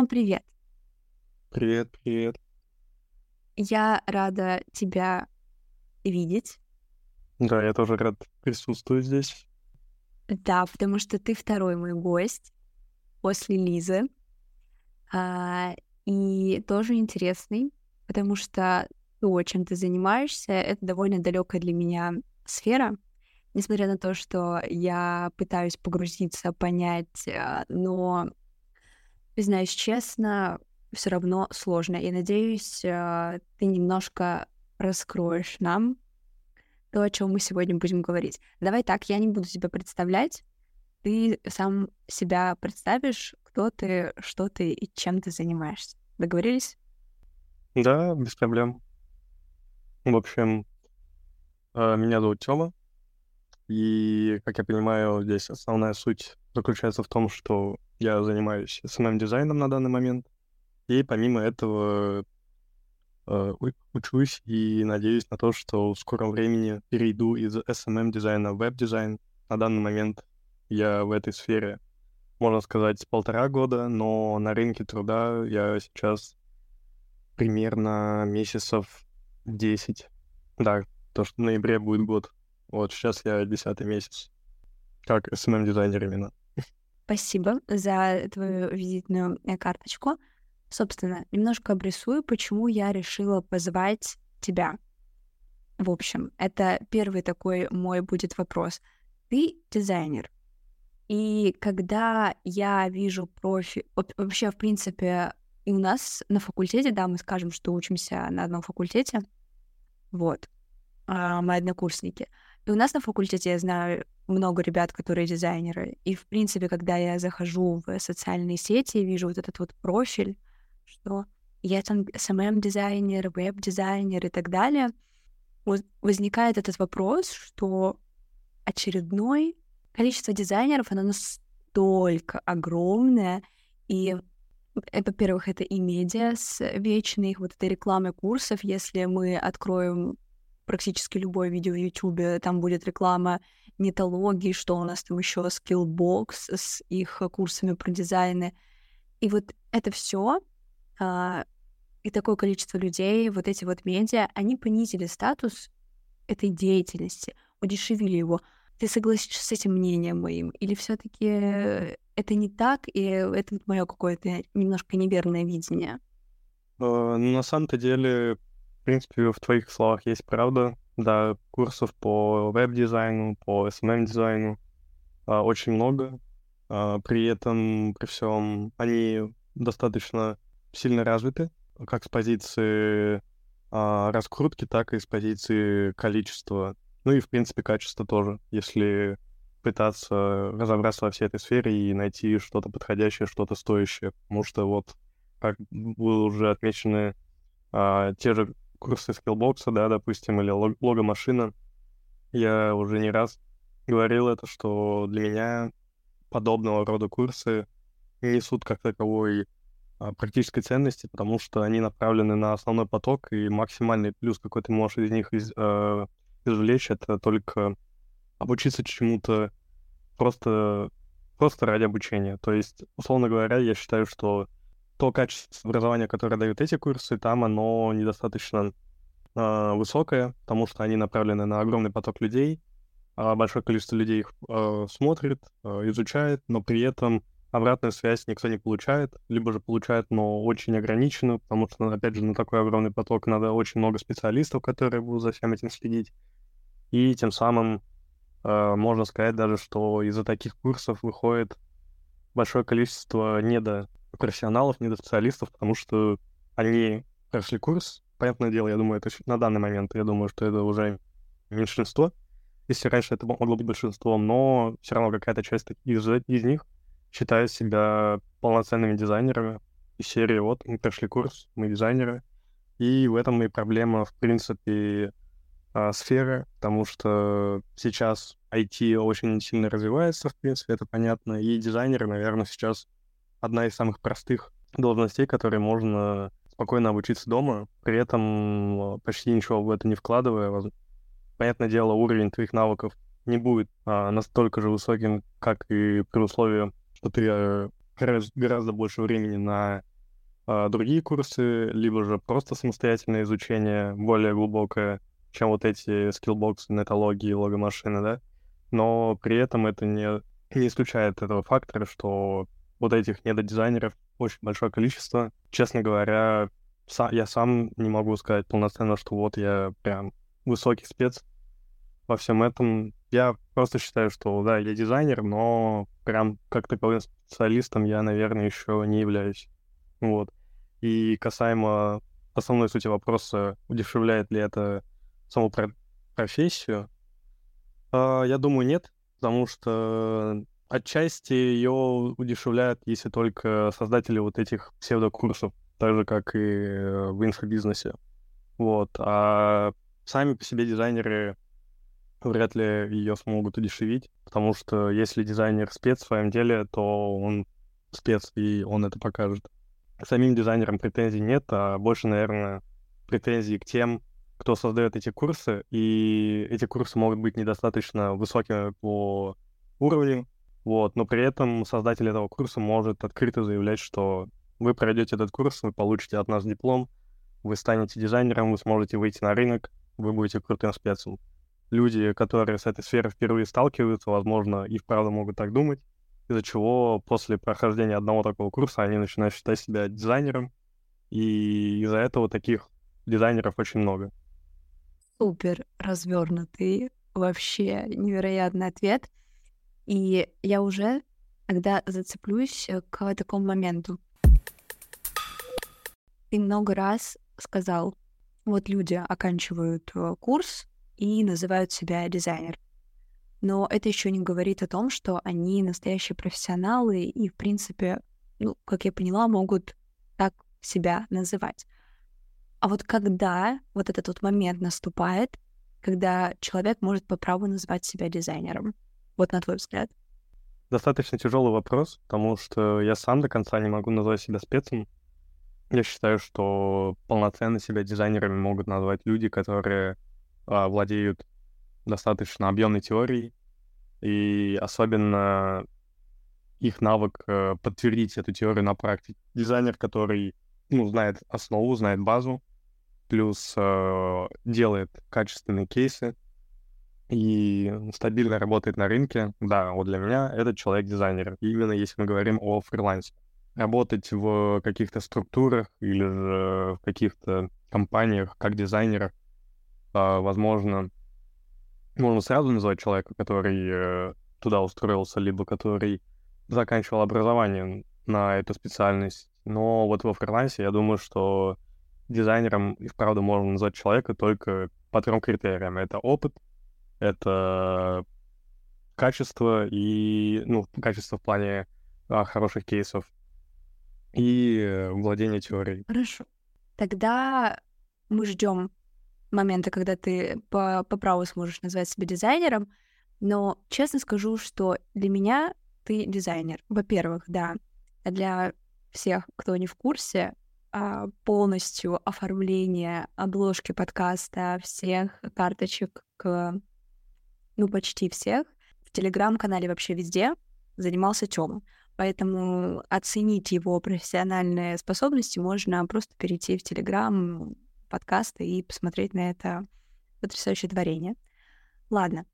Тёма, привет. Привет, привет. Я рада тебя видеть. Да, я тоже рад присутствовать здесь. Да, потому что ты второй мой гость после Лизы. А, и тоже интересный, потому что то, чем ты занимаешься, это довольно далекая для меня сфера. Несмотря на то, что я пытаюсь погрузиться, понять, а, но, признаюсь честно, все равно сложно. И надеюсь, а, ты немножко раскроешь нам то, о чем мы сегодня будем говорить. Давай так, я не буду тебя представлять. Ты сам себя представишь, кто ты, что ты и чем ты занимаешься. Договорились? Да, без проблем. В общем, э, меня зовут Тёма, и, как я понимаю, здесь основная суть заключается в том, что я занимаюсь SMM-дизайном на данный момент, и помимо этого э, учусь и надеюсь на то, что в скором времени перейду из SMM-дизайна в веб-дизайн. На данный момент я в этой сфере, можно сказать, полтора года, но на рынке труда я сейчас примерно месяцев 10. Да, то, что в ноябре будет год. Вот сейчас я десятый месяц. Как SMM-дизайнер именно. Спасибо за твою визитную э, карточку. Собственно, немножко обрисую, почему я решила позвать тебя. В общем, это первый такой мой будет вопрос. Ты дизайнер. И когда я вижу профиль, вообще, в принципе, и у нас на факультете, да, мы скажем, что учимся на одном факультете, вот, а, мы однокурсники. И у нас на факультете, я знаю, много ребят, которые дизайнеры. И, в принципе, когда я захожу в социальные сети и вижу вот этот вот профиль, что я там SMM-дизайнер, веб-дизайнер и так далее, возникает этот вопрос, что очередной количество дизайнеров, оно настолько огромное, и во-первых, это и медиа с вечной вот этой рекламой курсов. Если мы откроем практически любое видео в YouTube, там будет реклама нетологии, что у нас там еще Skillbox с их курсами про дизайны. И вот это все а, и такое количество людей, вот эти вот медиа, они понизили статус этой деятельности, удешевили его. Ты согласишься с этим мнением моим? Или все таки это не так, и это вот мое какое-то немножко неверное видение? Uh, на самом-то деле, в принципе, в твоих словах есть правда. Да, курсов по веб-дизайну, по SMM-дизайну uh, очень много. Uh, при этом, при всем, они достаточно сильно развиты, как с позиции а, раскрутки, так и с позиции количества, ну и, в принципе, качества тоже, если пытаться разобраться во всей этой сфере и найти что-то подходящее, что-то стоящее. Потому что вот, как было уже отмечены, а, те же курсы скиллбокса, да, допустим, или лого-машина, я уже не раз говорил это, что для меня подобного рода курсы несут как таковой а, практической ценности, потому что они направлены на основной поток, и максимальный плюс, какой ты можешь из них из, э, извлечь, это только обучиться чему-то просто, просто ради обучения. То есть, условно говоря, я считаю, что то качество образования, которое дают эти курсы, там оно недостаточно э, высокое, потому что они направлены на огромный поток людей, а большое количество людей их э, смотрит, э, изучает, но при этом обратную связь никто не получает, либо же получает, но очень ограниченно, потому что, опять же, на такой огромный поток надо очень много специалистов, которые будут за всем этим следить. И тем самым э, можно сказать даже, что из-за таких курсов выходит большое количество недопрофессионалов, недоспециалистов, потому что они прошли курс. Понятное дело, я думаю, это на данный момент, я думаю, что это уже меньшинство. Если раньше это могло быть большинством, но все равно какая-то часть из, из них считают себя полноценными дизайнерами. Из серии вот, мы прошли курс, мы дизайнеры. И в этом и проблема, в принципе, а, сферы, потому что сейчас IT очень сильно развивается, в принципе, это понятно. И дизайнеры, наверное, сейчас одна из самых простых должностей, которые можно спокойно обучиться дома, при этом а, почти ничего в это не вкладывая. Понятное дело, уровень твоих навыков не будет а, настолько же высоким, как и при условии что ты э, гораздо больше времени на э, другие курсы, либо же просто самостоятельное изучение более глубокое, чем вот эти скиллбоксы, нетологии, логомашины, да. Но при этом это не, не исключает этого фактора, что вот этих недодизайнеров очень большое количество. Честно говоря, са- я сам не могу сказать полноценно, что вот я прям высокий спец во всем этом. Я просто считаю, что да, я дизайнер, но прям как таковым специалистом я, наверное, еще не являюсь. Вот. И касаемо основной сути вопроса, удешевляет ли это саму про- профессию, э, я думаю, нет, потому что отчасти ее удешевляют, если только создатели вот этих псевдокурсов, так же, как и в инфобизнесе. Вот. А сами по себе дизайнеры вряд ли ее смогут удешевить, потому что если дизайнер спец в своем деле, то он спец, и он это покажет. Самим дизайнерам претензий нет, а больше, наверное, претензий к тем, кто создает эти курсы, и эти курсы могут быть недостаточно высокими по уровню, вот, но при этом создатель этого курса может открыто заявлять, что вы пройдете этот курс, вы получите от нас диплом, вы станете дизайнером, вы сможете выйти на рынок, вы будете крутым спецом люди, которые с этой сферой впервые сталкиваются, возможно, и вправду могут так думать, из-за чего после прохождения одного такого курса они начинают считать себя дизайнером, и из-за этого таких дизайнеров очень много. Супер развернутый, вообще невероятный ответ. И я уже тогда зацеплюсь к такому моменту. Ты много раз сказал, вот люди оканчивают э, курс, и называют себя дизайнер. Но это еще не говорит о том, что они настоящие профессионалы и, в принципе, ну, как я поняла, могут так себя называть. А вот когда вот этот вот момент наступает, когда человек может по праву называть себя дизайнером? Вот на твой взгляд. Достаточно тяжелый вопрос, потому что я сам до конца не могу назвать себя спецем. Я считаю, что полноценно себя дизайнерами могут назвать люди, которые а, владеют достаточно объемной теорией, и особенно их навык э, подтвердить эту теорию на практике. Дизайнер, который ну, знает основу, знает базу, плюс э, делает качественные кейсы и стабильно работает на рынке, да, вот для меня этот человек дизайнер. Именно если мы говорим о фрилансе. Работать в каких-то структурах или же в каких-то компаниях как дизайнер а, возможно, можно сразу назвать человека, который э, туда устроился, либо который заканчивал образование на эту специальность. Но вот во фрилансе я думаю, что дизайнером и вправду можно назвать человека только по трем критериям. Это опыт, это качество и, ну, качество в плане а, хороших кейсов и э, владение теорией. Хорошо. Тогда мы ждем момента, когда ты по, по праву сможешь назвать себя дизайнером, но честно скажу, что для меня ты дизайнер. Во-первых, да, для всех, кто не в курсе, а, полностью оформление обложки подкаста, всех карточек к, ну, почти всех, в Телеграм-канале вообще везде занимался Тёма. Поэтому оценить его профессиональные способности можно просто перейти в Телеграм, подкаста и посмотреть на это потрясающее творение. Ладно.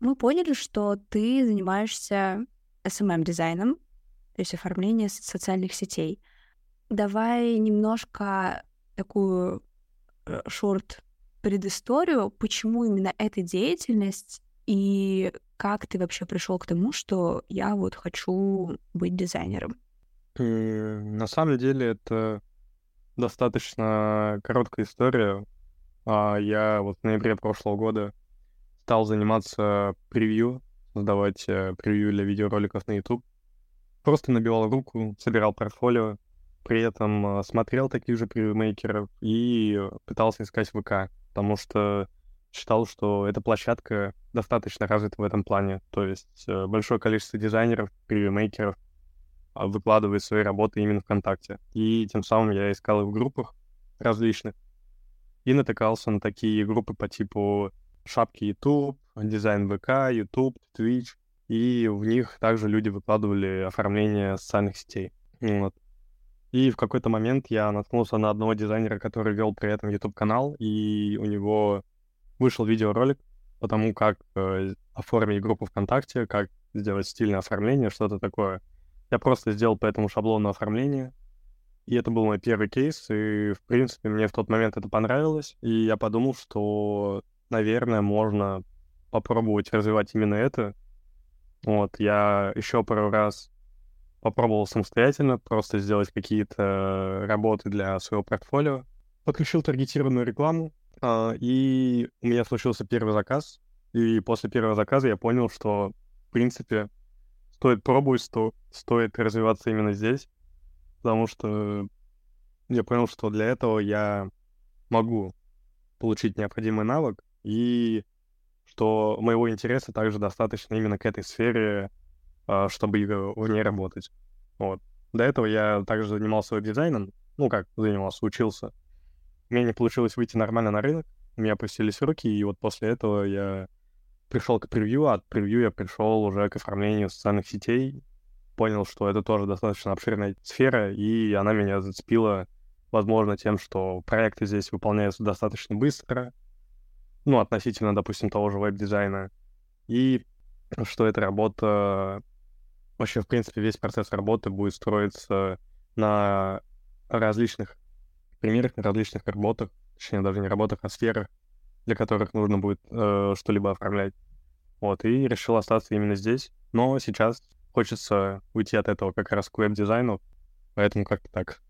Мы поняли, что ты занимаешься SMM-дизайном, то есть оформлением социальных сетей. Давай немножко такую э, шорт предысторию, почему именно эта деятельность и как ты вообще пришел к тому, что я вот хочу быть дизайнером? Э, на самом деле это достаточно короткая история. А, я вот в ноябре прошлого года стал заниматься превью, создавать э, превью для видеороликов на YouTube. Просто набивал руку, собирал портфолио, при этом э, смотрел таких же превьюмейкеров и пытался искать ВК, потому что считал, что эта площадка достаточно развита в этом плане. То есть э, большое количество дизайнеров, превьюмейкеров а, выкладывает свои работы именно ВКонтакте. И тем самым я искал их в группах различных и натыкался на такие группы по типу шапки YouTube, дизайн ВК, YouTube, Twitch. и в них также люди выкладывали оформление социальных сетей. Вот. И в какой-то момент я наткнулся на одного дизайнера, который вел при этом YouTube-канал, и у него вышел видеоролик по тому, как э, оформить группу ВКонтакте, как сделать стильное оформление, что-то такое. Я просто сделал по этому шаблону оформление, и это был мой первый кейс, и, в принципе, мне в тот момент это понравилось, и я подумал, что, наверное, можно попробовать развивать именно это. Вот, я еще пару раз попробовал самостоятельно просто сделать какие-то работы для своего портфолио, подключил таргетированную рекламу, а, и у меня случился первый заказ, и после первого заказа я понял, что, в принципе, стоит пробовать, что стоит развиваться именно здесь, потому что я понял, что для этого я могу получить необходимый навык, и что моего интереса также достаточно именно к этой сфере, чтобы в ней работать. Вот. До этого я также занимался веб-дизайном, ну как занимался, учился. У меня не получилось выйти нормально на рынок, у меня опустились руки, и вот после этого я пришел к превью, а от превью я пришел уже к оформлению социальных сетей, понял, что это тоже достаточно обширная сфера, и она меня зацепила, возможно, тем, что проекты здесь выполняются достаточно быстро, ну, относительно, допустим, того же веб-дизайна, и что эта работа, вообще, в принципе, весь процесс работы будет строиться на различных примерах, на различных работах, точнее, даже не работах, а сферах, для которых нужно будет э, что-либо оформлять. Вот, и решил остаться именно здесь. Но сейчас хочется уйти от этого как раз к веб-дизайну, поэтому как-то так.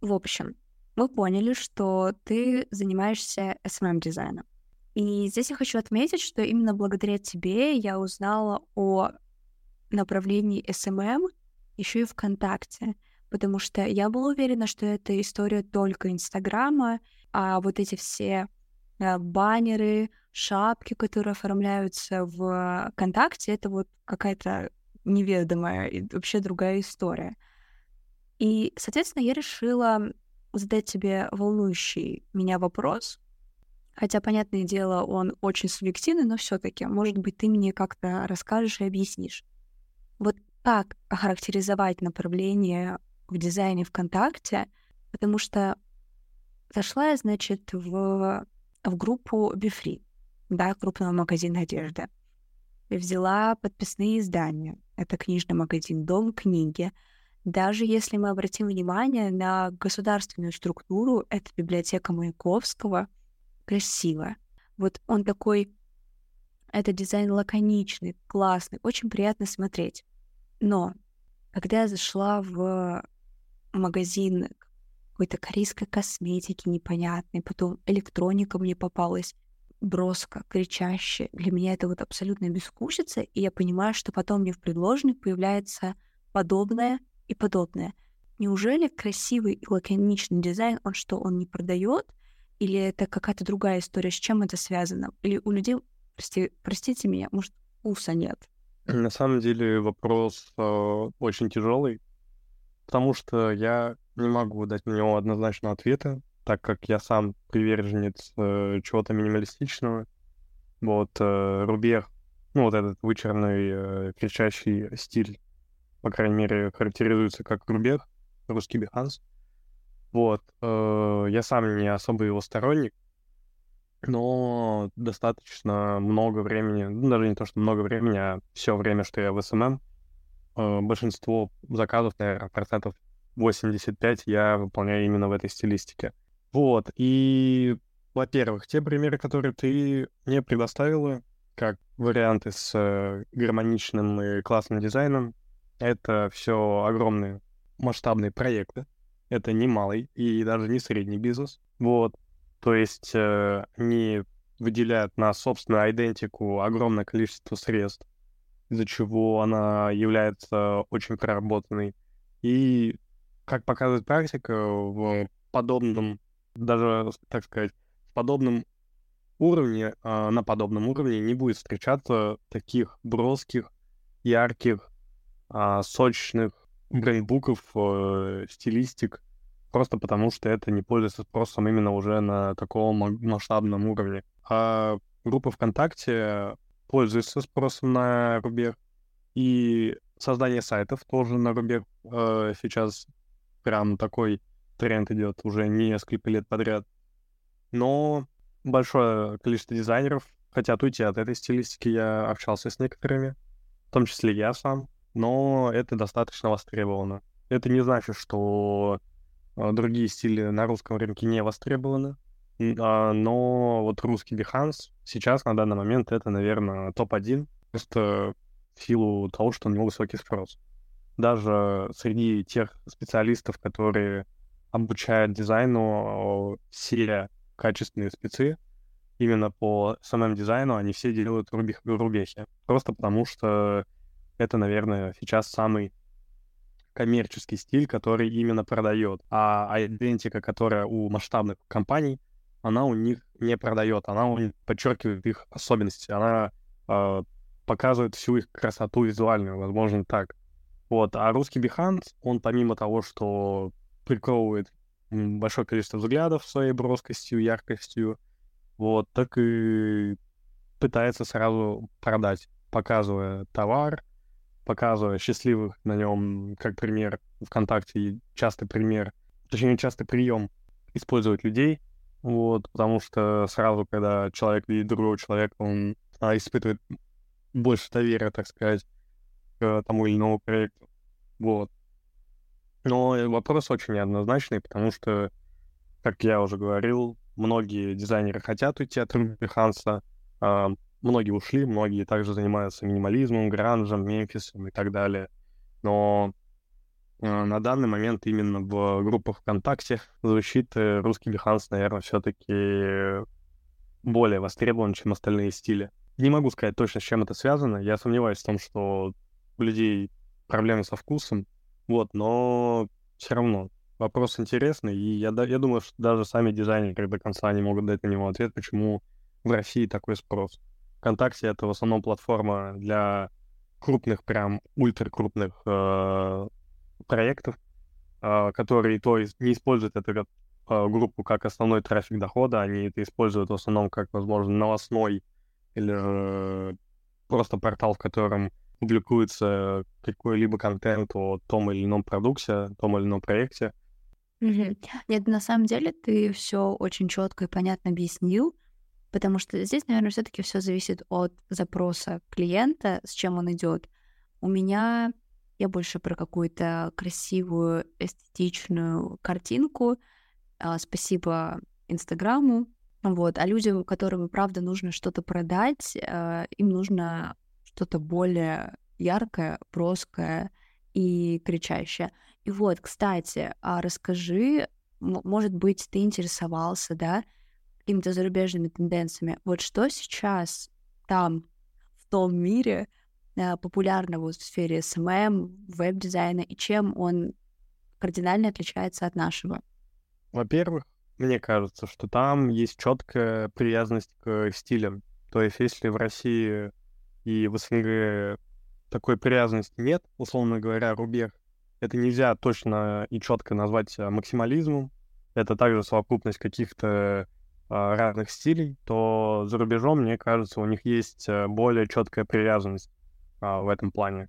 В общем, мы поняли, что ты занимаешься SMM-дизайном. И здесь я хочу отметить, что именно благодаря тебе я узнала о направлении SMM еще и ВКонтакте, потому что я была уверена, что это история только Инстаграма, а вот эти все э, баннеры, шапки, которые оформляются в ВКонтакте, это вот какая-то неведомая и вообще другая история. И, соответственно, я решила задать тебе волнующий меня вопрос, хотя, понятное дело, он очень субъективный, но все таки может быть, ты мне как-то расскажешь и объяснишь. Вот как охарактеризовать направление в дизайне ВКонтакте, потому что Зашла я, значит, в, в группу Бифри, да, крупного магазина одежды. И взяла подписные издания. Это книжный магазин «Дом книги». Даже если мы обратим внимание на государственную структуру, это библиотека Маяковского, красиво. Вот он такой, это дизайн лаконичный, классный, очень приятно смотреть. Но когда я зашла в магазин какой-то корейской косметики непонятной, потом электроника мне попалась, броско, кричащая. Для меня это вот абсолютно бескучица, и я понимаю, что потом мне в предложенных появляется подобное и подобное. Неужели красивый и лаконичный дизайн, он что, он не продает? Или это какая-то другая история? С чем это связано? Или у людей, прости, простите меня, может, вкуса нет? На самом деле вопрос э, очень тяжелый, потому что я не могу дать на него однозначного ответа, так как я сам приверженец э, чего-то минималистичного. Вот э, Рубер, ну вот этот вычурный э, кричащий стиль, по крайней мере, характеризуется как Рубер, русский Behance. Вот, э, я сам не особо его сторонник, но достаточно много времени, ну, даже не то, что много времени, а все время, что я в СММ, э, большинство заказов, наверное, процентов 85 я выполняю именно в этой стилистике. Вот, и, во-первых, те примеры, которые ты мне предоставила, как варианты с э, гармоничным и классным дизайном, это все огромные масштабные проекты. Это не малый и даже не средний бизнес. Вот. То есть э, они выделяют на собственную идентику огромное количество средств, из-за чего она является очень проработанной. И как показывает практика, в подобном, даже, так сказать, в подобном уровне, а, на подобном уровне не будет встречаться таких броских, ярких, а, сочных брендбуков, э, стилистик, просто потому что это не пользуется спросом именно уже на таком масштабном уровне. А группа ВКонтакте пользуется спросом на Рубех. И создание сайтов тоже на Рубех э, сейчас прям такой тренд идет уже несколько лет подряд. Но большое количество дизайнеров хотят уйти от этой стилистики. Я общался с некоторыми, в том числе я сам, но это достаточно востребовано. Это не значит, что э, другие стили на русском рынке не востребованы. А, но вот русский Behance сейчас на данный момент это, наверное, топ-1, просто в силу того, что у него высокий спрос. Даже среди тех специалистов, которые обучают дизайну, все качественные спецы, именно по самому дизайну, они все делают рубех, рубехи. Просто потому что это, наверное, сейчас самый коммерческий стиль, который именно продает. А идентика, которая у масштабных компаний, она у них не продает, она у них подчеркивает их особенности, она э, показывает всю их красоту визуальную, возможно, так. Вот, а русский Behance, он помимо того, что приковывает большое количество взглядов своей броскостью, яркостью, вот, так и пытается сразу продать, показывая товар, показывая счастливых на нем, как пример ВКонтакте, частый пример, точнее, частый прием использовать людей, вот, потому что сразу, когда человек видит другого человека, он а, испытывает больше доверия, так сказать, к тому или иному проекту. Вот. Но вопрос очень неоднозначный, потому что, как я уже говорил, многие дизайнеры хотят уйти от Руби Ханса, а, многие ушли, многие также занимаются минимализмом, гранжем, мемфисом и так далее. Но а, на данный момент именно в группах ВКонтакте звучит э, русский Behance, наверное, все-таки более востребован, чем остальные стили. Не могу сказать точно, с чем это связано. Я сомневаюсь в том, что у людей проблемы со вкусом. Вот, но все равно вопрос интересный, и я, я думаю, что даже сами дизайнеры до конца не могут дать на него ответ, почему в России такой спрос. ВКонтакте — это в основном платформа для крупных, прям ультракрупных э, проектов, а, которые то есть не используют эту а, группу как основной трафик дохода, они это используют в основном как, возможно, новостной или просто портал, в котором публикуется какой-либо контент о том или ином продукте, том или ином проекте. Нет, на самом деле ты все очень четко и понятно объяснил, потому что здесь, наверное, все-таки все зависит от запроса клиента, с чем он идет. У меня я больше про какую-то красивую, эстетичную картинку. А, спасибо Инстаграму. Вот. А людям, которым, правда, нужно что-то продать, а, им нужно что-то более яркое, броское и кричащее. И вот, кстати, а расскажи, может быть, ты интересовался, да, какими-то зарубежными тенденциями. Вот что сейчас там, в том мире, Э, популярного в сфере SMM, веб-дизайна, и чем он кардинально отличается от нашего? Во-первых, мне кажется, что там есть четкая привязанность к стилям. То есть, если в России и в СНГ такой привязанности нет, условно говоря, рубеж, это нельзя точно и четко назвать э, максимализмом. Это также совокупность каких-то разных стилей, то за рубежом, мне кажется, у них есть э, более четкая привязанность а, в этом плане.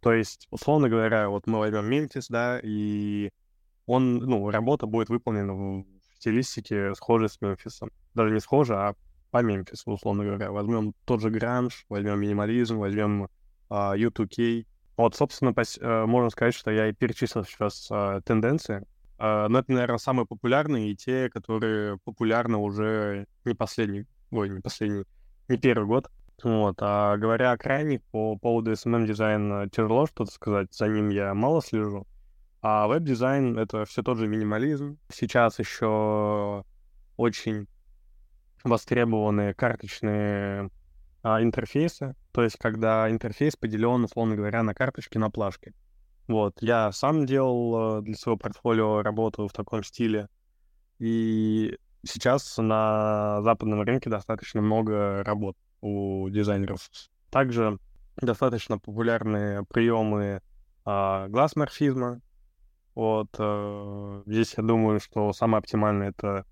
То есть, условно говоря, вот мы возьмем Мемфис, да, и он, ну, работа будет выполнена в стилистике схожей с Мемфисом. Даже не схожа, а по Мемфису, условно говоря. Возьмем тот же гранж, возьмем минимализм, возьмем uh, U2K. Вот, собственно, пос- uh, можно сказать, что я и перечислил сейчас uh, тенденции. Uh, но это, наверное, самые популярные и те, которые популярны уже не последний, ой, не последний, не первый год. Вот, а говоря о крайних, по поводу SMM-дизайна тяжело что-то сказать, за ним я мало слежу. А веб-дизайн — это все тот же минимализм. Сейчас еще очень востребованные карточные а, интерфейсы, то есть когда интерфейс поделен, условно говоря, на карточки, на плашки. Вот, я сам делал э, для своего портфолио работу в таком стиле, и сейчас на западном рынке достаточно много работ у дизайнеров. Также достаточно популярные приемы а, глаз-морфизма. Вот а, здесь я думаю, что самое оптимальное это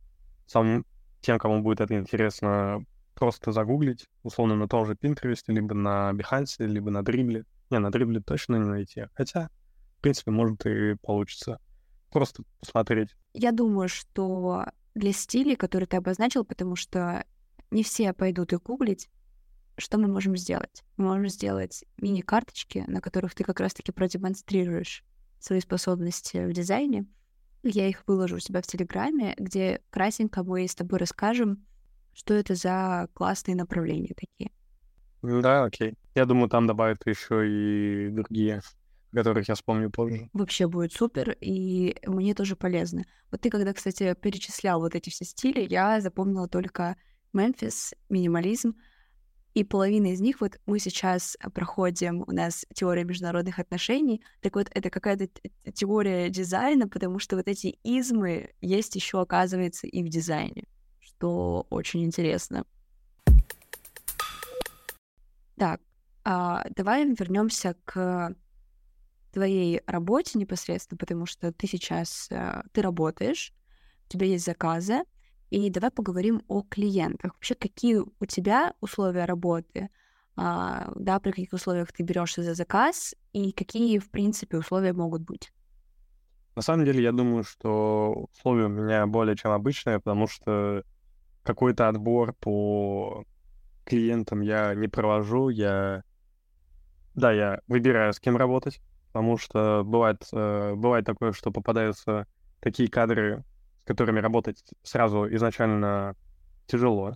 сам, тем, кому будет это интересно, просто загуглить, условно, на том же Pinterest, либо на Behance, либо на Dribbble. Не, на Dribbble точно не найти. Хотя, в принципе, может и получится. Просто посмотреть. Я думаю, что для стилей, которые ты обозначил, потому что не все пойдут их гуглить, что мы можем сделать? Мы можем сделать мини-карточки, на которых ты как раз-таки продемонстрируешь свои способности в дизайне. Я их выложу у себя в Телеграме, где красненько мы с тобой расскажем, что это за классные направления такие. Да, окей. Я думаю, там добавят еще и другие, которых я вспомню позже. Вообще будет супер, и мне тоже полезно. Вот ты, когда, кстати, перечислял вот эти все стили, я запомнила только Мемфис, минимализм, и половина из них, вот мы сейчас проходим, у нас теория международных отношений, так вот это какая-то теория дизайна, потому что вот эти измы есть еще, оказывается, и в дизайне, что очень интересно. Так, а, давай вернемся к твоей работе непосредственно, потому что ты сейчас, а, ты работаешь, у тебя есть заказы, и давай поговорим о клиентах. Вообще, какие у тебя условия работы, а, да, при каких условиях ты берешься за заказ, и какие, в принципе, условия могут быть? На самом деле, я думаю, что условия у меня более чем обычные, потому что какой-то отбор по клиентам я не провожу. Я, да, я выбираю, с кем работать, потому что бывает, э, бывает такое, что попадаются такие кадры, с которыми работать сразу изначально тяжело.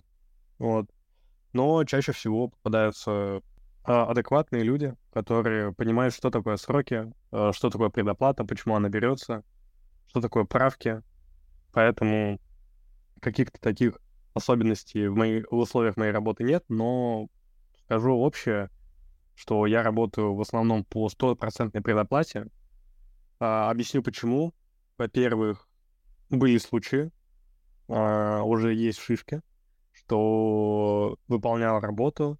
Вот. Но чаще всего попадаются а, адекватные люди, которые понимают, что такое сроки, а, что такое предоплата, почему она берется, что такое правки. Поэтому каких-то таких особенностей в, моей, в условиях моей работы нет, но скажу общее, что я работаю в основном по стопроцентной предоплате. А, объясню почему. Во-первых, были случаи, а, уже есть шишки, что выполнял работу,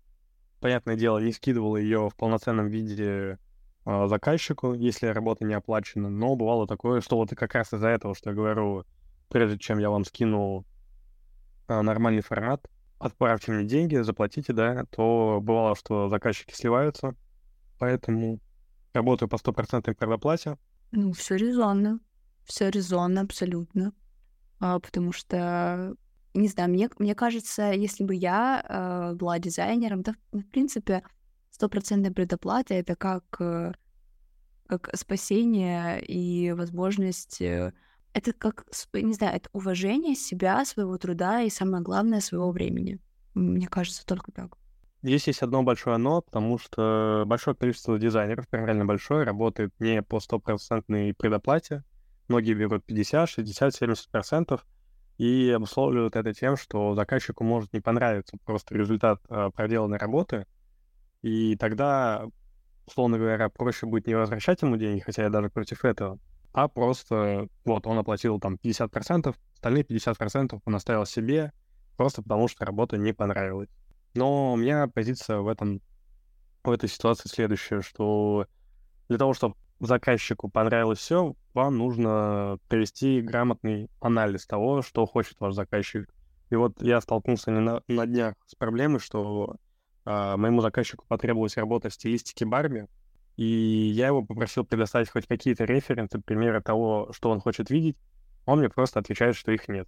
понятное дело, не скидывал ее в полноценном виде а, заказчику, если работа не оплачена, но бывало такое, что вот как раз из-за этого, что я говорю, прежде чем я вам скину а, нормальный формат, отправьте мне деньги, заплатите, да, то бывало, что заказчики сливаются, поэтому работаю по стопроцентной предоплате. Ну, все резонно все резонно абсолютно. А, потому что, не знаю, мне, мне кажется, если бы я э, была дизайнером, то, в принципе, стопроцентная предоплата — это как, э, как спасение и возможность... Э, это как, не знаю, это уважение себя, своего труда и, самое главное, своего времени. Мне кажется, только так. Здесь есть одно большое «но», потому что большое количество дизайнеров, реально большое, работает не по стопроцентной предоплате, Многие берут 50, 60, 70 процентов и обусловливают это тем, что заказчику может не понравиться просто результат э, проделанной работы, и тогда, условно говоря, проще будет не возвращать ему деньги, хотя я даже против этого, а просто вот он оплатил там 50 процентов, остальные 50 процентов он оставил себе, просто потому что работа не понравилась. Но у меня позиция в этом в этой ситуации следующая, что для того, чтобы заказчику понравилось все, вам нужно провести грамотный анализ того, что хочет ваш заказчик. И вот я столкнулся не на, на днях с проблемой, что а, моему заказчику потребовалась работа в стилистике Барби, и я его попросил предоставить хоть какие-то референсы, примеры того, что он хочет видеть. Он мне просто отвечает, что их нет.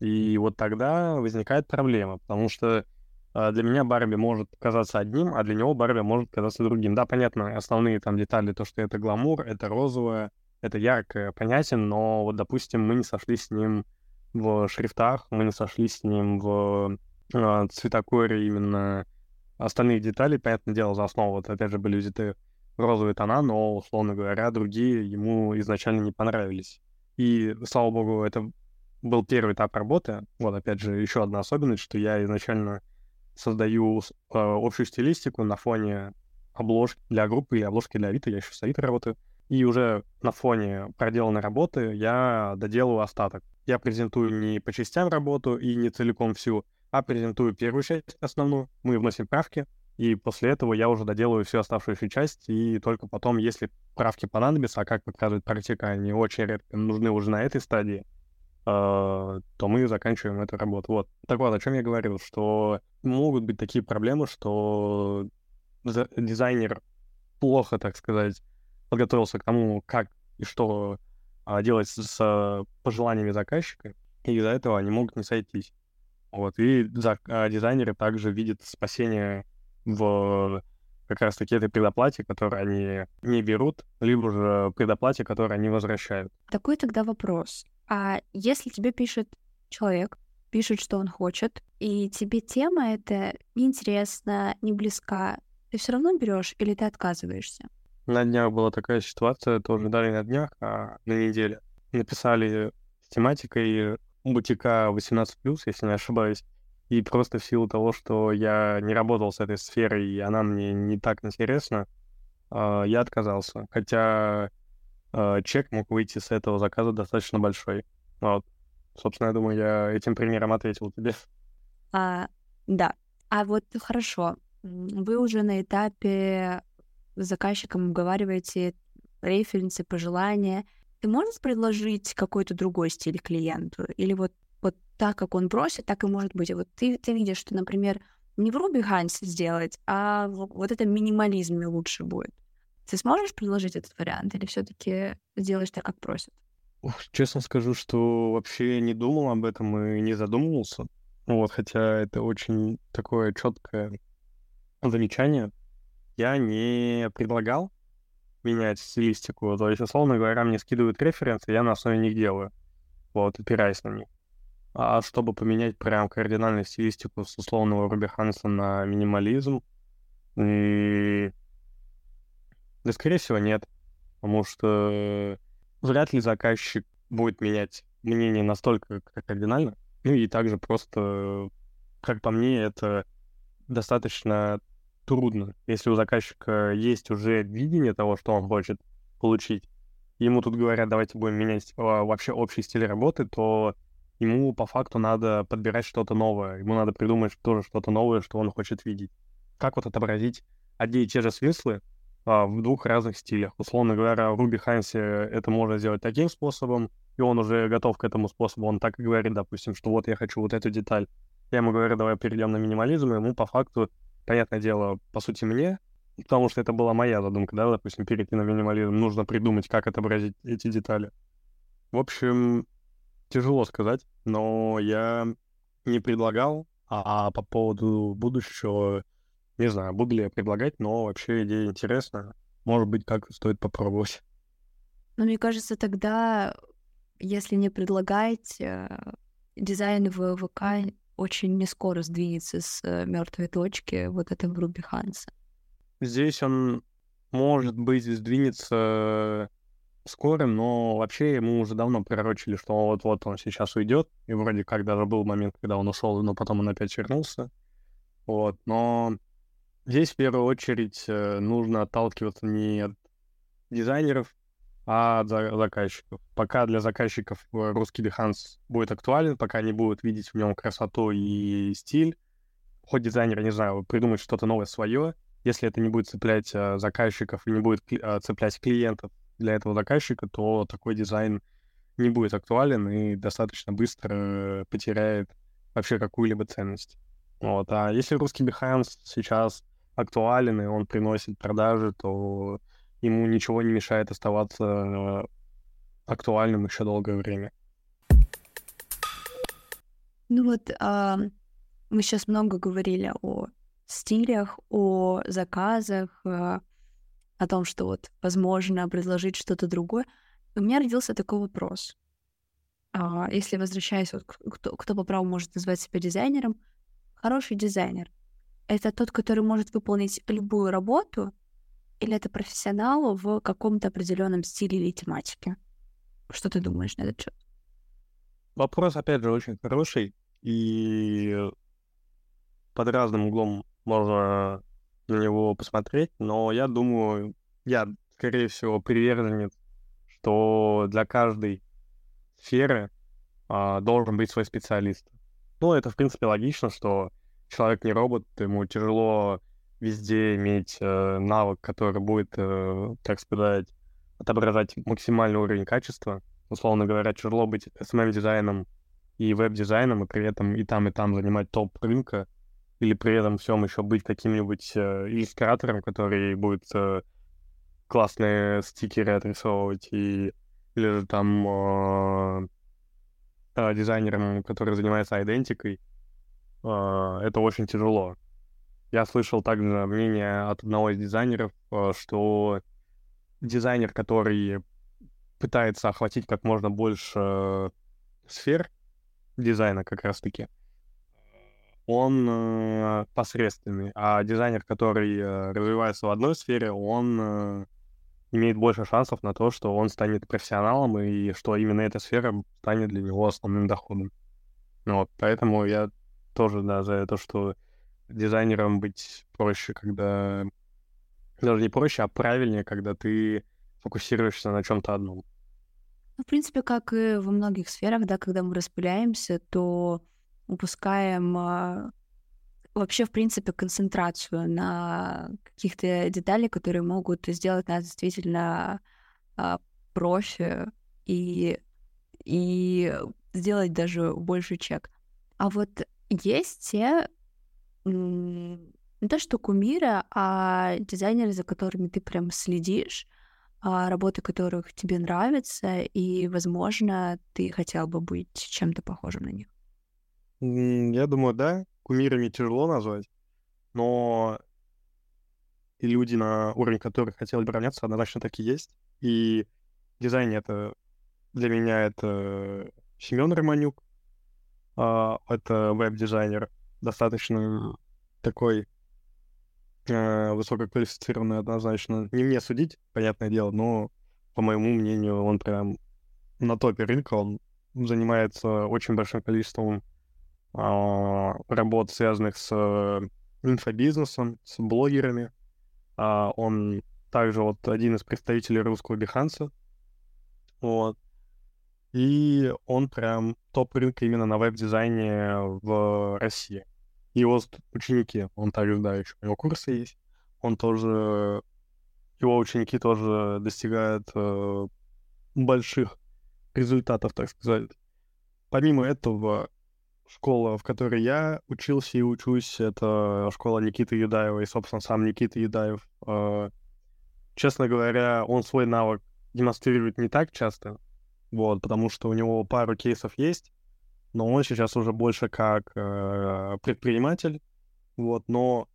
И вот тогда возникает проблема, потому что а, для меня Барби может казаться одним, а для него Барби может казаться другим. Да, понятно, основные там детали, то, что это гламур, это розовое, это яркое, понятен, но вот, допустим, мы не сошлись с ним в шрифтах, мы не сошлись с ним в э, цветокоре именно остальные детали, понятное дело, за основу, вот опять же, были взяты розовые тона, но, условно говоря, другие ему изначально не понравились. И, слава богу, это был первый этап работы. Вот, опять же, еще одна особенность, что я изначально создаю э, общую стилистику на фоне обложки для группы или обложки для Авито, я еще с Авито работаю. И уже на фоне проделанной работы я доделаю остаток. Я презентую не по частям работу и не целиком всю, а презентую первую часть основную, мы вносим правки, и после этого я уже доделаю всю оставшуюся часть, и только потом, если правки понадобятся, а как показывает практика, они очень редко нужны уже на этой стадии, то мы заканчиваем эту работу. Вот. Так вот, о чем я говорил, что могут быть такие проблемы, что дизайнер плохо, так сказать, подготовился к тому, как и что а, делать с пожеланиями заказчика, и из-за этого они могут не сойтись. Вот. И а, дизайнеры также видят спасение в как раз-таки этой предоплате, которую они не берут, либо же предоплате, которую они возвращают. Такой тогда вопрос. А если тебе пишет человек, пишет, что он хочет, и тебе тема эта неинтересна, не близка, ты все равно берешь или ты отказываешься? На днях была такая ситуация, тоже дали на днях, а на неделе. Написали с тематикой бутика 18+, если не ошибаюсь. И просто в силу того, что я не работал с этой сферой, и она мне не так интересна, а, я отказался. Хотя а, чек мог выйти с этого заказа достаточно большой. Вот. Собственно, я думаю, я этим примером ответил тебе. А, да. А вот хорошо. Вы уже на этапе с заказчиком обговариваете референсы, пожелания. Ты можешь предложить какой-то другой стиль клиенту? Или вот так, как он просит, так и может быть? Вот ты, ты видишь, что, например, не в Руби Хансе сделать, а вот это минимализме лучше будет. Ты сможешь предложить этот вариант или все-таки сделаешь так, как просят? Честно скажу, что вообще не думал об этом и не задумывался. Вот, хотя это очень такое четкое замечание. Я не предлагал менять стилистику. То есть, условно говоря, мне скидывают референсы, я на основе них делаю. Вот, опираясь на них. А чтобы поменять прям кардинальную стилистику с условного Руби Ханса на минимализм, и... да, скорее всего, нет. Потому что вряд ли заказчик будет менять мнение настолько кардинально. Ну и также просто, как по мне, это достаточно трудно. Если у заказчика есть уже видение того, что он хочет получить, ему тут говорят, давайте будем менять а, вообще общий стиль работы, то ему по факту надо подбирать что-то новое. Ему надо придумать тоже что-то новое, что он хочет видеть. Как вот отобразить одни и те же смыслы а, в двух разных стилях. Условно говоря, в Ruby Хансе это можно сделать таким способом, и он уже готов к этому способу. Он так и говорит, допустим, что вот я хочу вот эту деталь. Я ему говорю, давай перейдем на минимализм, и ему по факту понятное дело, по сути, мне, потому что это была моя задумка, да, допустим, перейти на минимализм, нужно придумать, как отобразить эти детали. В общем, тяжело сказать, но я не предлагал, а, по поводу будущего, не знаю, буду ли я предлагать, но вообще идея интересная. Может быть, как стоит попробовать. Но мне кажется, тогда, если не предлагать, э, дизайн в ВК очень не скоро сдвинется с э, мертвой точки вот этого Руби Ханса. Здесь он, может быть, сдвинется скорым, но вообще ему уже давно пророчили, что вот-вот он сейчас уйдет. И вроде как даже был момент, когда он ушел, но потом он опять вернулся. Вот, но здесь в первую очередь э, нужно отталкиваться не от дизайнеров, а от заказчиков. Пока для заказчиков э, русский Behance будет актуален, пока они будут видеть в нем красоту и стиль, хоть дизайнер, не знаю, придумать что-то новое свое, если это не будет цеплять э, заказчиков и не будет цеплять клиентов для этого заказчика, то такой дизайн не будет актуален и достаточно быстро потеряет вообще какую-либо ценность. Вот. А если русский Behance сейчас актуален и он приносит продажи, то ему ничего не мешает оставаться актуальным еще долгое время. Ну вот а, мы сейчас много говорили о стилях, о заказах, а, о том, что вот возможно предложить что-то другое. У меня родился такой вопрос. А, если возвращаясь, вот, кто, кто по праву может назвать себя дизайнером, хороший дизайнер — это тот, который может выполнить любую работу, или это профессионал в каком-то определенном стиле или тематике? Что ты думаешь на этот счет? Вопрос, опять же, очень хороший, и под разным углом можно на него посмотреть, но я думаю, я, скорее всего, приверженец, что для каждой сферы а, должен быть свой специалист. Ну, это, в принципе, логично, что человек не робот, ему тяжело везде иметь э, навык, который будет, э, так сказать, отображать максимальный уровень качества. условно говоря, тяжело быть SMM-дизайном и веб-дизайном, и при этом и там, и там занимать топ рынка, или при этом всем еще быть каким-нибудь э, иллюстратором, который будет э, классные стикеры отрисовывать, и, или там э, э, дизайнером, который занимается идентикой, э, это очень тяжело. Я слышал также мнение от одного из дизайнеров, э, что дизайнер, который пытается охватить как можно больше э, сфер дизайна как раз-таки, он э, посредственный, а дизайнер, который э, развивается в одной сфере, он э, имеет больше шансов на то, что он станет профессионалом и что именно эта сфера станет для него основным доходом. Ну вот, поэтому я тоже, да, за то, что дизайнером быть проще, когда... Даже не проще, а правильнее, когда ты фокусируешься на чем-то одном. Ну, в принципе, как и во многих сферах, да, когда мы распыляемся, то упускаем а, вообще, в принципе, концентрацию на каких-то деталях, которые могут сделать нас действительно а, профи и, и сделать даже больше чек. А вот есть те, не то что кумиры, а дизайнеры, за которыми ты прям следишь, а, работы которых тебе нравятся, и, возможно, ты хотел бы быть чем-то похожим на них. Я думаю, да. Кумирами тяжело назвать, но и люди, на уровень которых хотел бы равняться, однозначно так и есть. И дизайн это для меня это Семен Романюк. А, это веб-дизайнер, достаточно такой э, высококвалифицированный однозначно. Не мне судить, понятное дело, но, по моему мнению, он прям на топе рынка, он занимается очень большим количеством работ, связанных с э, инфобизнесом, с блогерами. А, он также вот один из представителей русского Биханса. Вот. И он прям топ рынка именно на веб-дизайне в России. Его ученики, он также, да, еще у него курсы есть. Он тоже, его ученики тоже достигают э, больших результатов, так сказать. Помимо этого, школа, в которой я учился и учусь, это школа Никиты Юдаева, и, собственно, сам Никита Юдаев. Э, честно говоря, он свой навык демонстрирует не так часто, вот, потому что у него пару кейсов есть, но он сейчас уже больше как э, предприниматель, вот, но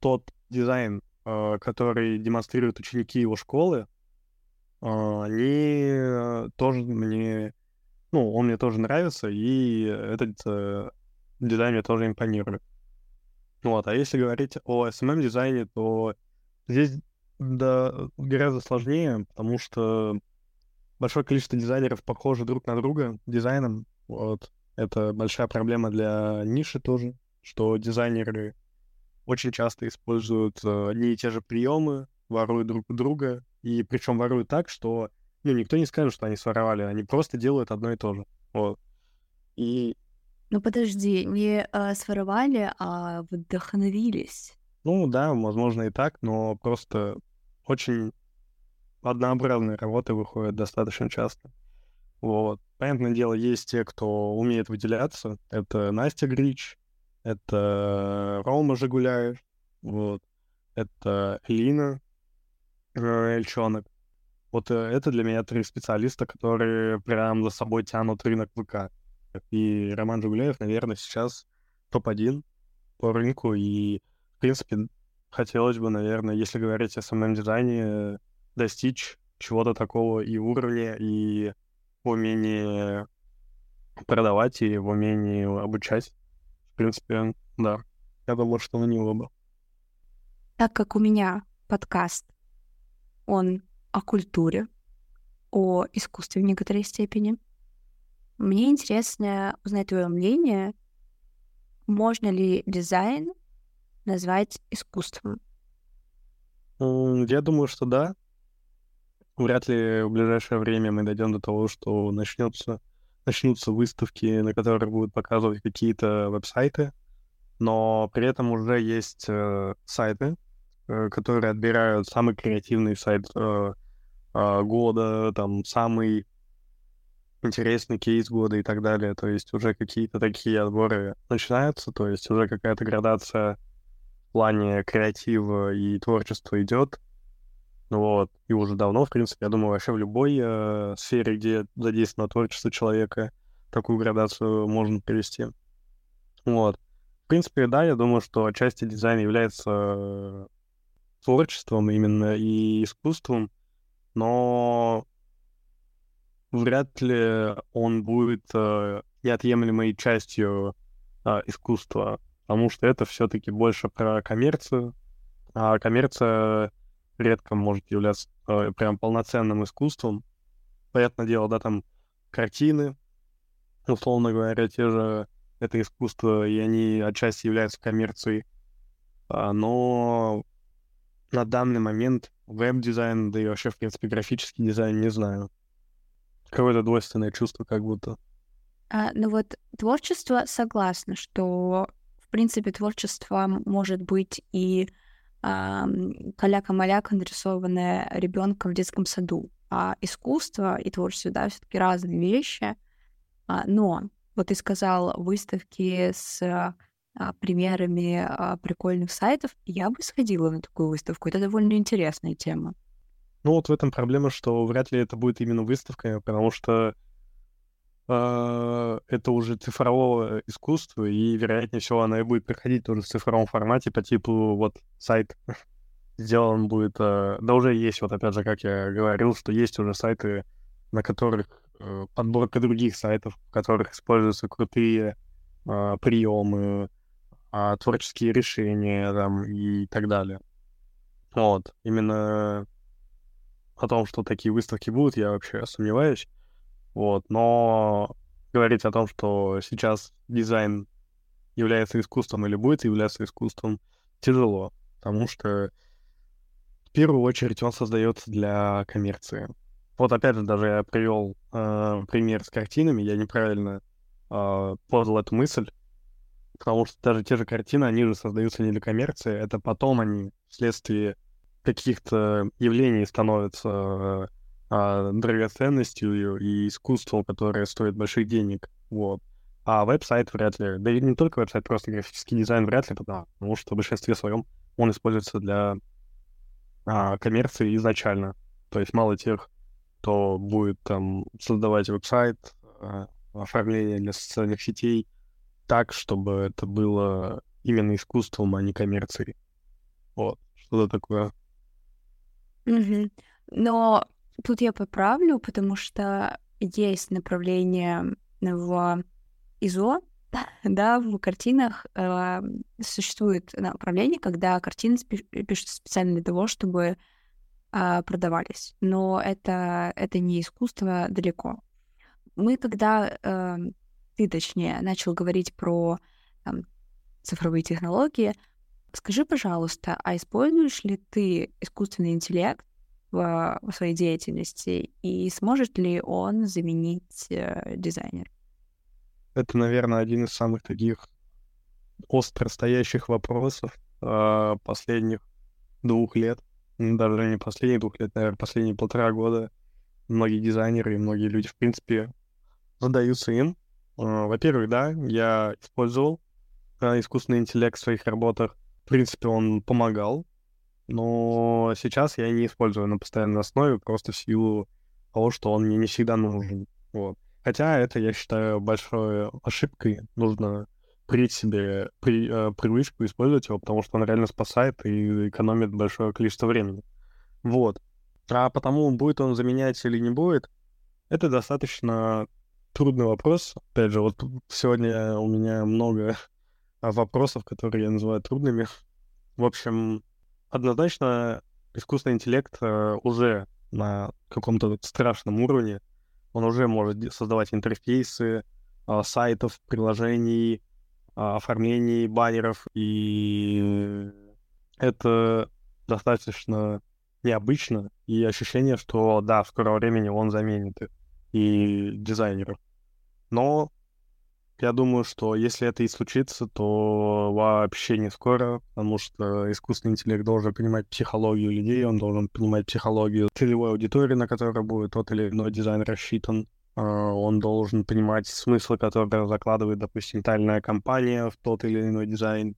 тот дизайн, э, который демонстрируют ученики его школы, они тоже мне ну, он мне тоже нравится, и этот э, дизайн мне тоже импонирует. Вот, а если говорить о SMM-дизайне, то здесь да, гораздо сложнее, потому что большое количество дизайнеров похожи друг на друга дизайном. Вот. Это большая проблема для ниши тоже, что дизайнеры очень часто используют э, одни и те же приемы, воруют друг у друга, и причем воруют так, что ну, никто не скажет, что они своровали, они просто делают одно и то же. Вот. И... Ну, подожди, не э, своровали, а вдохновились. Ну, да, возможно и так, но просто очень однообразные работы выходят достаточно часто. Вот. Понятное дело, есть те, кто умеет выделяться. Это Настя Грич, это Рома Жигуляев, вот. Это Лина э, Эльчонок. Вот э, это для меня три специалиста, которые прям за собой тянут рынок ВК. И Роман Жугуляев, наверное, сейчас топ-1 по рынку. И, в принципе, хотелось бы, наверное, если говорить о самом дизайне, достичь чего-то такого и уровня, и в продавать, и в умении обучать. В принципе, да. Я думаю, что на него бы. Так как у меня подкаст, он о культуре, о искусстве в некоторой степени. Мне интересно узнать твое мнение, можно ли дизайн назвать искусством? Я думаю, что да. Вряд ли в ближайшее время мы дойдем до того, что начнется, начнутся выставки, на которых будут показывать какие-то веб-сайты, но при этом уже есть э, сайты, которые отбирают самый креативный сайт э, э, года, там самый интересный кейс года и так далее. То есть уже какие-то такие отборы начинаются, то есть уже какая-то градация в плане креатива и творчества идет. Вот. И уже давно, в принципе, я думаю, вообще в любой э, сфере, где задействовано творчество человека, такую градацию можно привести. Вот. В принципе, да, я думаю, что части дизайна является э, творчеством именно и искусством, но вряд ли он будет э, неотъемлемой частью э, искусства, потому что это все-таки больше про коммерцию, а коммерция редко может являться э, прям полноценным искусством. Понятное дело, да, там картины, условно говоря, те же это искусство, и они отчасти являются коммерцией. А, но на данный момент веб-дизайн, да и вообще, в принципе, графический дизайн, не знаю. Какое-то двойственное чувство как будто. А, ну вот творчество согласна, что, в принципе, творчество может быть и а, каляка-маляка, нарисованная ребенком в детском саду. А искусство и творчество, да, все-таки разные вещи. А, но вот ты сказал выставки с примерами а, прикольных сайтов, я бы сходила на такую выставку. Это довольно интересная тема. Ну вот в этом проблема, что вряд ли это будет именно выставка, потому что э, это уже цифрового искусства, и, вероятнее всего, она и будет приходить тоже в цифровом формате по типу вот сайт сделан будет... Э, да уже есть, вот опять же, как я говорил, что есть уже сайты, на которых э, подборка других сайтов, в которых используются крутые приемы, э, творческие решения там, и так далее. Вот, именно о том, что такие выставки будут, я вообще сомневаюсь. Вот, но говорить о том, что сейчас дизайн является искусством или будет являться искусством, тяжело, потому что в первую очередь он создается для коммерции. Вот опять же, даже я привел э, пример с картинами, я неправильно э, подал эту мысль, потому что даже те же картины, они же создаются не для коммерции, это потом они вследствие каких-то явлений становится а, драгоценностью и искусством, которое стоит больших денег. Вот. А веб-сайт вряд ли. Да и не только веб-сайт, просто графический дизайн вряд ли, потому что в большинстве своем он используется для а, коммерции изначально. То есть мало тех, кто будет там создавать веб-сайт, а, оформление для социальных сетей так, чтобы это было именно искусством, а не коммерцией. Вот, что-то такое. Но тут я поправлю, потому что есть направление в ИЗО, да, в картинах э, существует направление, когда картины пишутся специально для того, чтобы э, продавались. Но это, это не искусство далеко. Мы, когда э, ты, точнее, начал говорить про там, цифровые технологии, Скажи, пожалуйста, а используешь ли ты искусственный интеллект в, в своей деятельности и сможет ли он заменить э, дизайнер? Это, наверное, один из самых таких остро стоящих вопросов э, последних двух лет. Даже не последних двух лет, наверное, последние полтора года. Многие дизайнеры и многие люди, в принципе, задаются им. Э, во-первых, да, я использовал э, искусственный интеллект в своих работах в принципе, он помогал, но сейчас я не использую на постоянной основе просто в силу того, что он мне не всегда нужен. Вот. Хотя это, я считаю, большой ошибкой. Нужно при себе при, э, привычку использовать его, потому что он реально спасает и экономит большое количество времени. Вот. А потому, будет он заменять или не будет, это достаточно трудный вопрос. Опять же, вот сегодня у меня много вопросов, которые я называю трудными. В общем, однозначно искусственный интеллект э, уже на каком-то страшном уровне. Он уже может создавать интерфейсы э, сайтов, приложений, э, оформлений баннеров, и это достаточно необычно, и ощущение, что да, в скором времени он заменит и дизайнеров. Но я думаю, что если это и случится, то вообще не скоро, потому что искусственный интеллект должен понимать психологию людей, он должен понимать психологию целевой аудитории, на которой будет тот или иной дизайн рассчитан. он должен понимать смыслы, которые закладывает, допустим, тайная компания в тот или иной дизайн.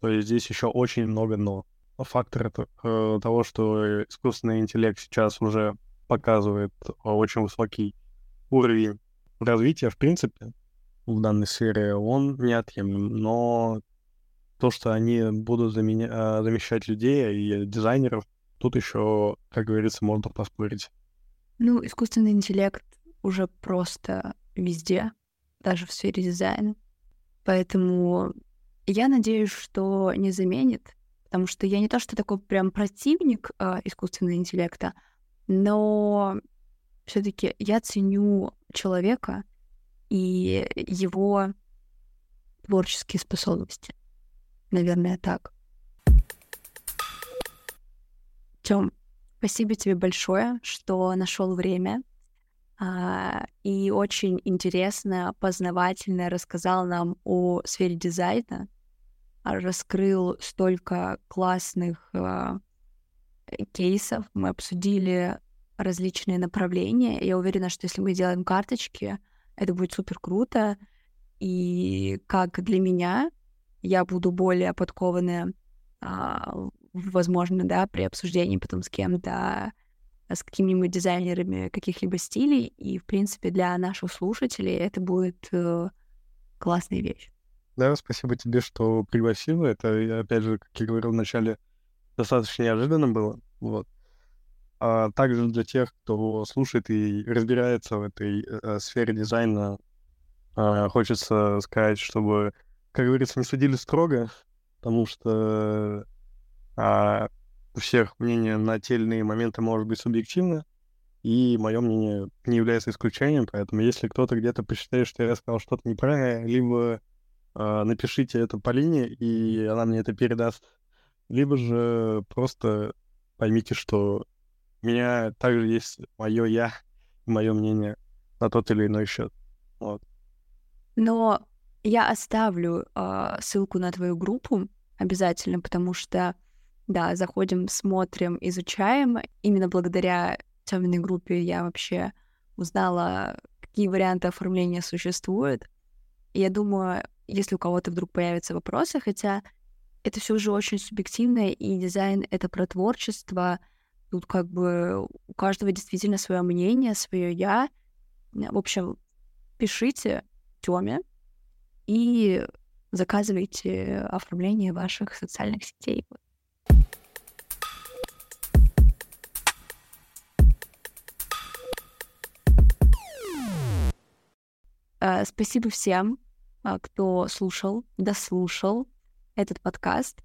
То есть здесь еще очень много «но». Фактор э, того, что искусственный интеллект сейчас уже показывает очень высокий уровень развития, в принципе, в данной сфере, он неотъемлем. Но то, что они будут заменя... Э, замещать людей и дизайнеров, тут еще, как говорится, можно поспорить. Ну, искусственный интеллект уже просто везде, даже в сфере дизайна. Поэтому я надеюсь, что не заменит, потому что я не то, что такой прям противник э, искусственного интеллекта, но все-таки я ценю человека и его творческие способности. Наверное, так. Тём, спасибо тебе большое, что нашел время а, и очень интересно, познавательно рассказал нам о сфере дизайна, раскрыл столько классных а, кейсов, мы обсудили различные направления. Я уверена, что если мы делаем карточки, это будет супер круто. И как для меня, я буду более подкованная, а, возможно, да, при обсуждении потом с кем-то с какими-нибудь дизайнерами каких-либо стилей, и, в принципе, для наших слушателей это будет э, классная вещь. Да, спасибо тебе, что пригласила. Это, опять же, как я говорил вначале, достаточно неожиданно было. Вот. А также для тех, кто слушает и разбирается в этой э, сфере дизайна, э, хочется сказать, чтобы, как говорится, не судили строго, потому что э, у всех мнение на те или иные моменты может быть субъективно, и мое мнение не является исключением, поэтому если кто-то где-то посчитает, что я сказал что-то неправильное, либо э, напишите это по линии, и она мне это передаст, либо же просто поймите, что у меня также есть мое я мое мнение на тот или иной счет. Вот. Но я оставлю э, ссылку на твою группу обязательно, потому что да, заходим, смотрим, изучаем. Именно благодаря темной группе я вообще узнала, какие варианты оформления существуют. И я думаю, если у кого-то вдруг появятся вопросы, хотя это все уже очень субъективно, и дизайн — это про творчество. Тут как бы у каждого действительно свое мнение, свое я. В общем, пишите Тёме и заказывайте оформление ваших социальных сетей. Э, спасибо всем, а, кто слушал, дослушал этот подкаст.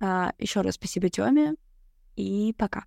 А, Еще раз спасибо Тёме и пока.